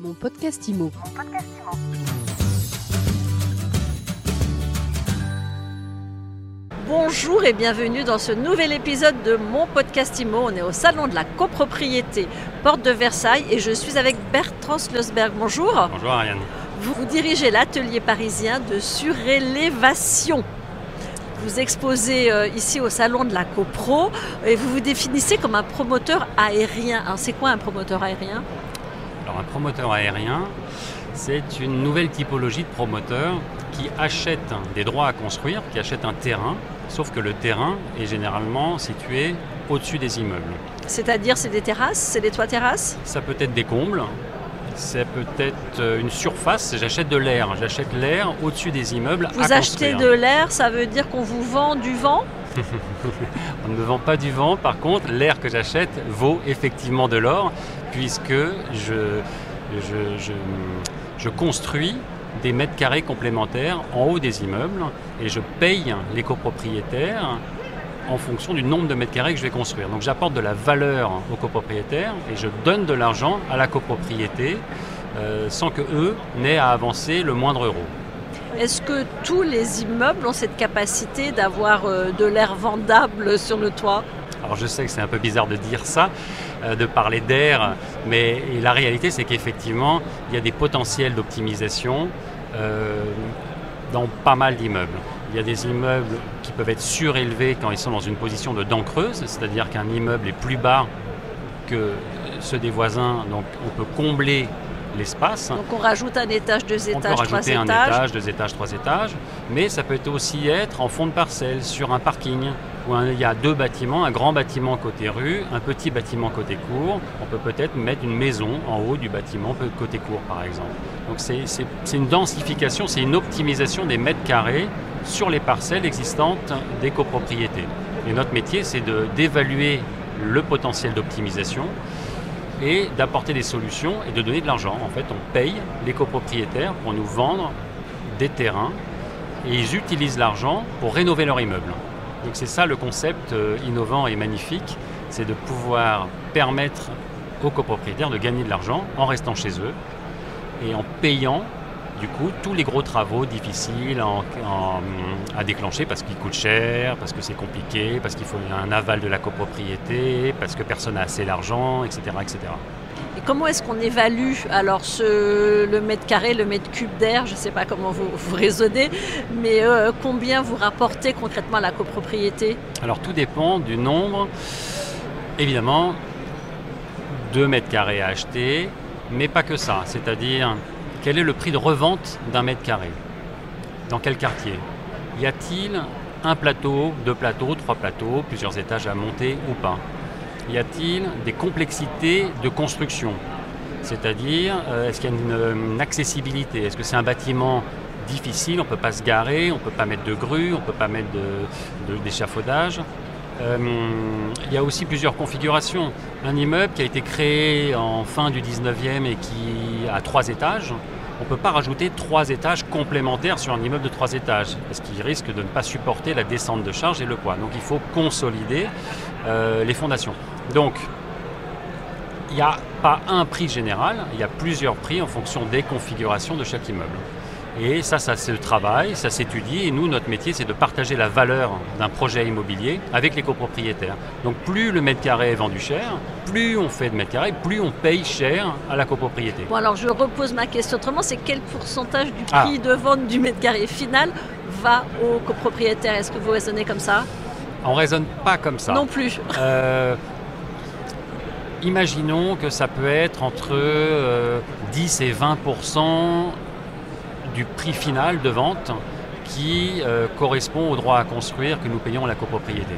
Mon podcast IMO. Bonjour et bienvenue dans ce nouvel épisode de mon podcast IMO. On est au salon de la copropriété Porte de Versailles et je suis avec Bertrand Slosberg. Bonjour. Bonjour Ariane. Vous, vous dirigez l'atelier parisien de surélévation. Vous exposez euh, ici au salon de la copro et vous vous définissez comme un promoteur aérien. Alors, C'est quoi un promoteur aérien? Alors un promoteur aérien, c'est une nouvelle typologie de promoteur qui achète des droits à construire, qui achète un terrain, sauf que le terrain est généralement situé au-dessus des immeubles. C'est-à-dire c'est des terrasses, c'est des toits terrasses? Ça peut être des combles, c'est peut-être euh, une surface, j'achète de l'air, j'achète l'air au-dessus des immeubles. Vous à achetez construire. de l'air, ça veut dire qu'on vous vend du vent? On ne me vend pas du vent, par contre, l'air que j'achète vaut effectivement de l'or, puisque je, construis des mètres carrés complémentaires en haut des immeubles et je paye les copropriétaires en fonction du nombre de mètres carrés que je vais construire. Donc j'apporte de la valeur aux copropriétaires et je donne de l'argent à la copropriété euh, sans que eux n'aient à avancer le moindre euro. Est-ce que tous les immeubles ont cette capacité d'avoir euh, de l'air vendable sur le toit? Alors je sais que c'est un peu bizarre de dire ça, euh, de parler d'air, mais la réalité c'est qu'effectivement il y a des potentiels d'optimisation euh, dans pas mal d'immeubles. Il y a des immeubles qui peuvent être surélevés quand ils sont dans une position de dent creuse, c'est-à-dire qu'un immeuble est plus bas que ceux des voisins, donc on peut combler l'espace. Donc on rajoute un étage, deux On peut étages, trois un étages. étage, deux étages, trois étages, mais ça peut aussi être en fond de parcelle, sur un parking, où il y a deux bâtiments, un grand bâtiment côté rue, un petit bâtiment côté cour. On peut peut-être mettre une maison en haut du bâtiment côté cour, par exemple. Donc c'est une densification, c'est une optimisation des mètres carrés sur les parcelles existantes des copropriétés. Et notre métier, c'est d'évaluer le potentiel d'optimisation et d'apporter des solutions et de donner de l'argent. En fait, on paye les copropriétaires pour nous vendre des terrains et ils utilisent l'argent pour rénover leur immeuble. Donc c'est ça le concept euh, innovant et magnifique, c'est de pouvoir permettre aux copropriétaires de gagner de l'argent en restant chez eux et en payant du coup tous les gros travaux difficiles à déclencher parce qu'ils coûtent cher, parce que c'est compliqué, parce qu'il faut un aval de la copropriété, parce que personne n'a assez d'argent, etc. Comment est-ce qu'on évalue alors le mètre carré, le mètre cube d'air? Je ne sais pas comment vous, vous raisonnez, mais euh, combien vous rapportez concrètement à la copropriété? Alors tout dépend du nombre, évidemment, de mètres carrés à acheter, mais pas que ça. C'est-à-dire, quel est le prix de revente d'un mètre carré? Dans quel quartier? Y a-t-il un plateau, deux plateaux, trois plateaux, plusieurs étages à monter ou pas? Y a-t-il des complexités de construction C'est-à-dire, euh, est-ce qu'il y a une, accessibilité Est-ce que c'est un bâtiment difficile On ne peut pas se garer, on ne peut pas mettre de grue, on ne peut pas mettre d'échafaudage euh, il y a aussi plusieurs configurations. Un immeuble qui a été créé en fin du 19e et qui a trois étages, on ne peut pas rajouter trois étages complémentaires sur un immeuble de trois étages, parce qu'il risque de ne pas supporter la descente de charge et le poids. Donc il faut consolider euh, les fondations. Donc il n'y a pas un prix général, il y a plusieurs prix en fonction des configurations de chaque immeuble. Et ça, ça se travaille, ça s'étudie. Et nous, notre métier, c'est de partager la valeur d'un projet immobilier avec les copropriétaires. Donc plus le mètre carré est vendu cher, plus on fait de mètres carrés, plus on paye cher à la copropriété. Bon alors je repose ma question autrement, c'est quel pourcentage du Ah. prix de vente du mètre carré final va aux copropriétaires? Est-ce que vous raisonnez comme ça? On raisonne pas comme ça. Non plus. Euh, imaginons que ça peut être entre euh, 10 et 20% du prix final de vente qui euh, correspond au droit à construire que nous payons à la copropriété.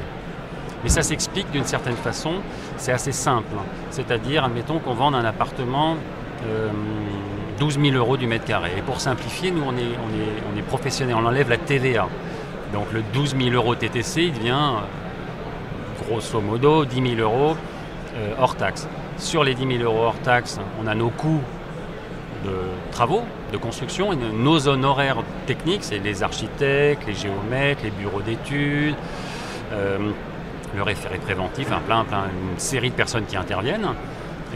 Mais ça s'explique d'une certaine façon, c'est assez simple. C'est-à-dire, admettons qu'on vende un appartement euh, 12 000 euros du mètre carré. Et pour simplifier, nous, on est, on est, on est professionnels, on enlève la TVA. Donc le 12 000 euros TTC, il devient euh, grosso modo 10 000 euros euh, hors taxe. Sur les 10 000 euros hors taxe, on a nos coûts de travaux, de construction, nos honoraires techniques, c'est les architectes, les géomètres, les bureaux d'études, euh, le référé préventif, un plein, plein, une série de personnes qui interviennent.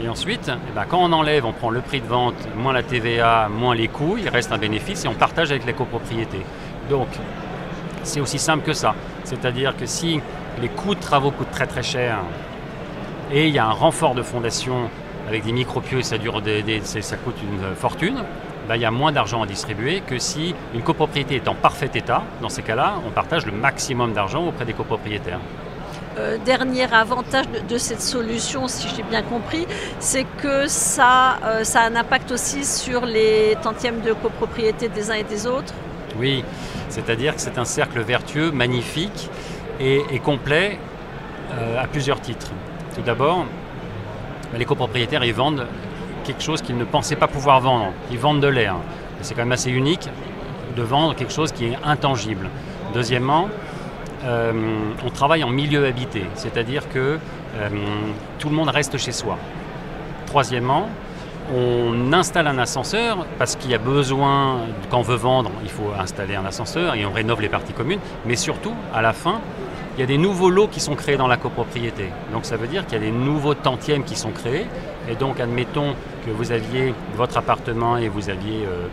Et ensuite, eh ben, quand on enlève, on prend le prix de vente, moins la TVA, moins les coûts, il reste un bénéfice et on partage avec les copropriétés. Donc, c'est aussi simple que ça. C'est-à-dire que si les coûts de travaux coûtent très très cher et il y a un renfort de fondation avec des micropieux et ça, dure ça coûte une fortune, ben, il y a moins d'argent à distribuer que si une copropriété est en parfait état. Dans ces cas-là, on partage le maximum d'argent auprès des copropriétaires. Euh, dernier avantage de, cette solution, si j'ai bien compris, c'est que ça, euh, ça a un impact aussi sur les tantièmes de copropriété des uns et des autres Oui, c'est-à-dire que c'est un cercle vertueux, magnifique et, complet euh, à plusieurs titres. Tout d'abord, les copropriétaires, ils vendent quelque chose qu'ils ne pensaient pas pouvoir vendre. Ils vendent de l'air. C'est quand même assez unique de vendre quelque chose qui est intangible. Deuxièmement, euh, on travaille en milieu habité, c'est-à-dire que euh, tout le monde reste chez soi. Troisièmement, on installe un ascenseur parce qu'il y a besoin, quand on veut vendre, il faut installer un ascenseur et on rénove les parties communes, mais surtout, à la fin, il y a des nouveaux lots qui sont créés dans la copropriété. Donc ça veut dire qu'il y a des nouveaux tantièmes qui sont créés. Et donc admettons que vous aviez votre appartement et vous aviez euh,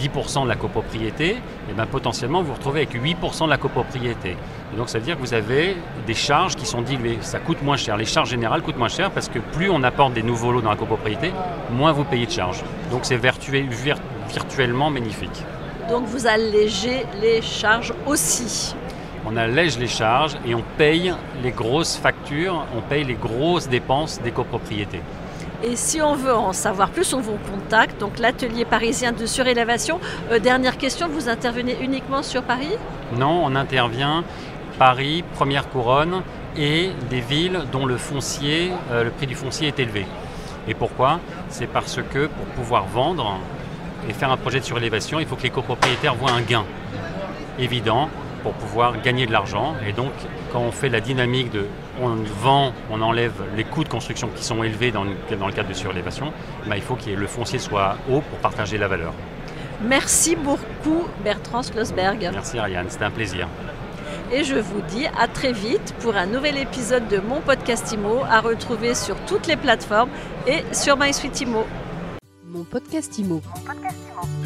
10% de la copropriété, et eh bien potentiellement vous vous retrouvez avec 8% de la copropriété. Donc ça veut dire que vous avez des charges qui sont diluées. Ça coûte moins cher. Les charges générales coûtent moins cher parce que plus on apporte des nouveaux lots dans la copropriété, moins vous payez de charges. Donc c'est virtuellement magnifique. Donc vous allégez les charges aussi. On allège les charges et on paye les grosses factures, on paye les grosses dépenses des copropriétés. Et si on veut en savoir plus, on vous contacte. Donc l'atelier parisien de surélévation. Euh, dernière question, vous intervenez uniquement sur Paris? Non, on intervient Paris, Première Couronne et des villes dont le foncier, euh, le prix du foncier est élevé. Et pourquoi? C'est parce que pour pouvoir vendre et faire un projet de surélévation, il faut que les copropriétaires voient un gain évident pour pouvoir gagner de l'argent. Et donc, quand on fait la dynamique de on vend, on enlève les coûts de construction qui sont élevés dans le, dans le cadre de surélévation, bah, il faut que le foncier soit haut pour partager la valeur. Merci beaucoup Bertrand Schlossberg. Merci Ariane, c'était un plaisir. Et je vous dis à très vite pour un nouvel épisode de mon podcast IMO à retrouver sur toutes les plateformes et sur MySuite IMO. Mon podcast IMO. Mon podcast IMO.